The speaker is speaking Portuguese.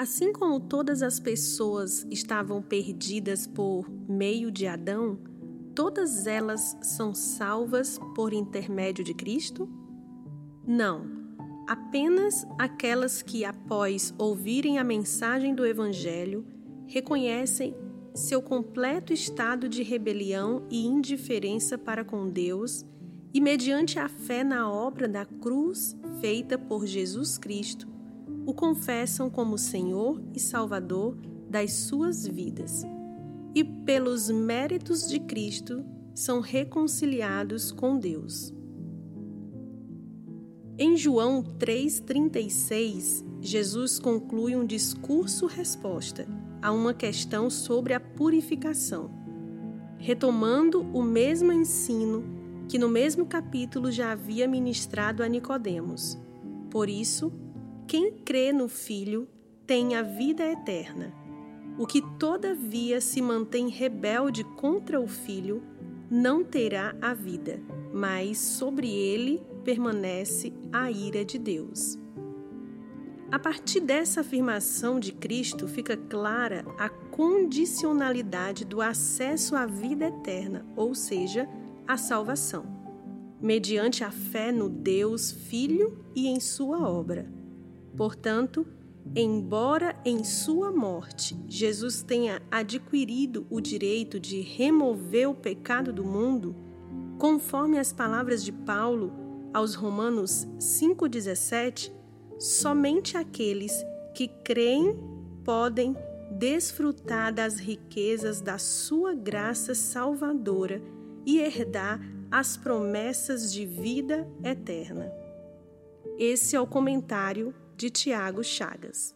Assim como todas as pessoas estavam perdidas por meio de Adão, todas elas são salvas por intermédio de Cristo? Não, apenas aquelas que, após ouvirem a mensagem do Evangelho, reconhecem seu completo estado de rebelião e indiferença para com Deus e, mediante a fé na obra da cruz feita por Jesus Cristo, o confessam como Senhor e Salvador das suas vidas. E, pelos méritos de Cristo, são reconciliados com Deus. Em João 3,36, Jesus conclui um discurso-resposta a uma questão sobre a purificação, retomando o mesmo ensino que no mesmo capítulo já havia ministrado a Nicodemos. Por isso, quem crê no Filho tem a vida eterna. O que todavia se mantém rebelde contra o Filho não terá a vida, mas sobre ele permanece a ira de Deus. A partir dessa afirmação de Cristo fica clara a condicionalidade do acesso à vida eterna, ou seja, à salvação, mediante a fé no Deus Filho e em sua obra. Portanto, embora em sua morte Jesus tenha adquirido o direito de remover o pecado do mundo, conforme as palavras de Paulo aos Romanos 5,17, somente aqueles que creem podem desfrutar das riquezas da sua graça salvadora e herdar as promessas de vida eterna. Esse é o comentário de Tiago Chagas.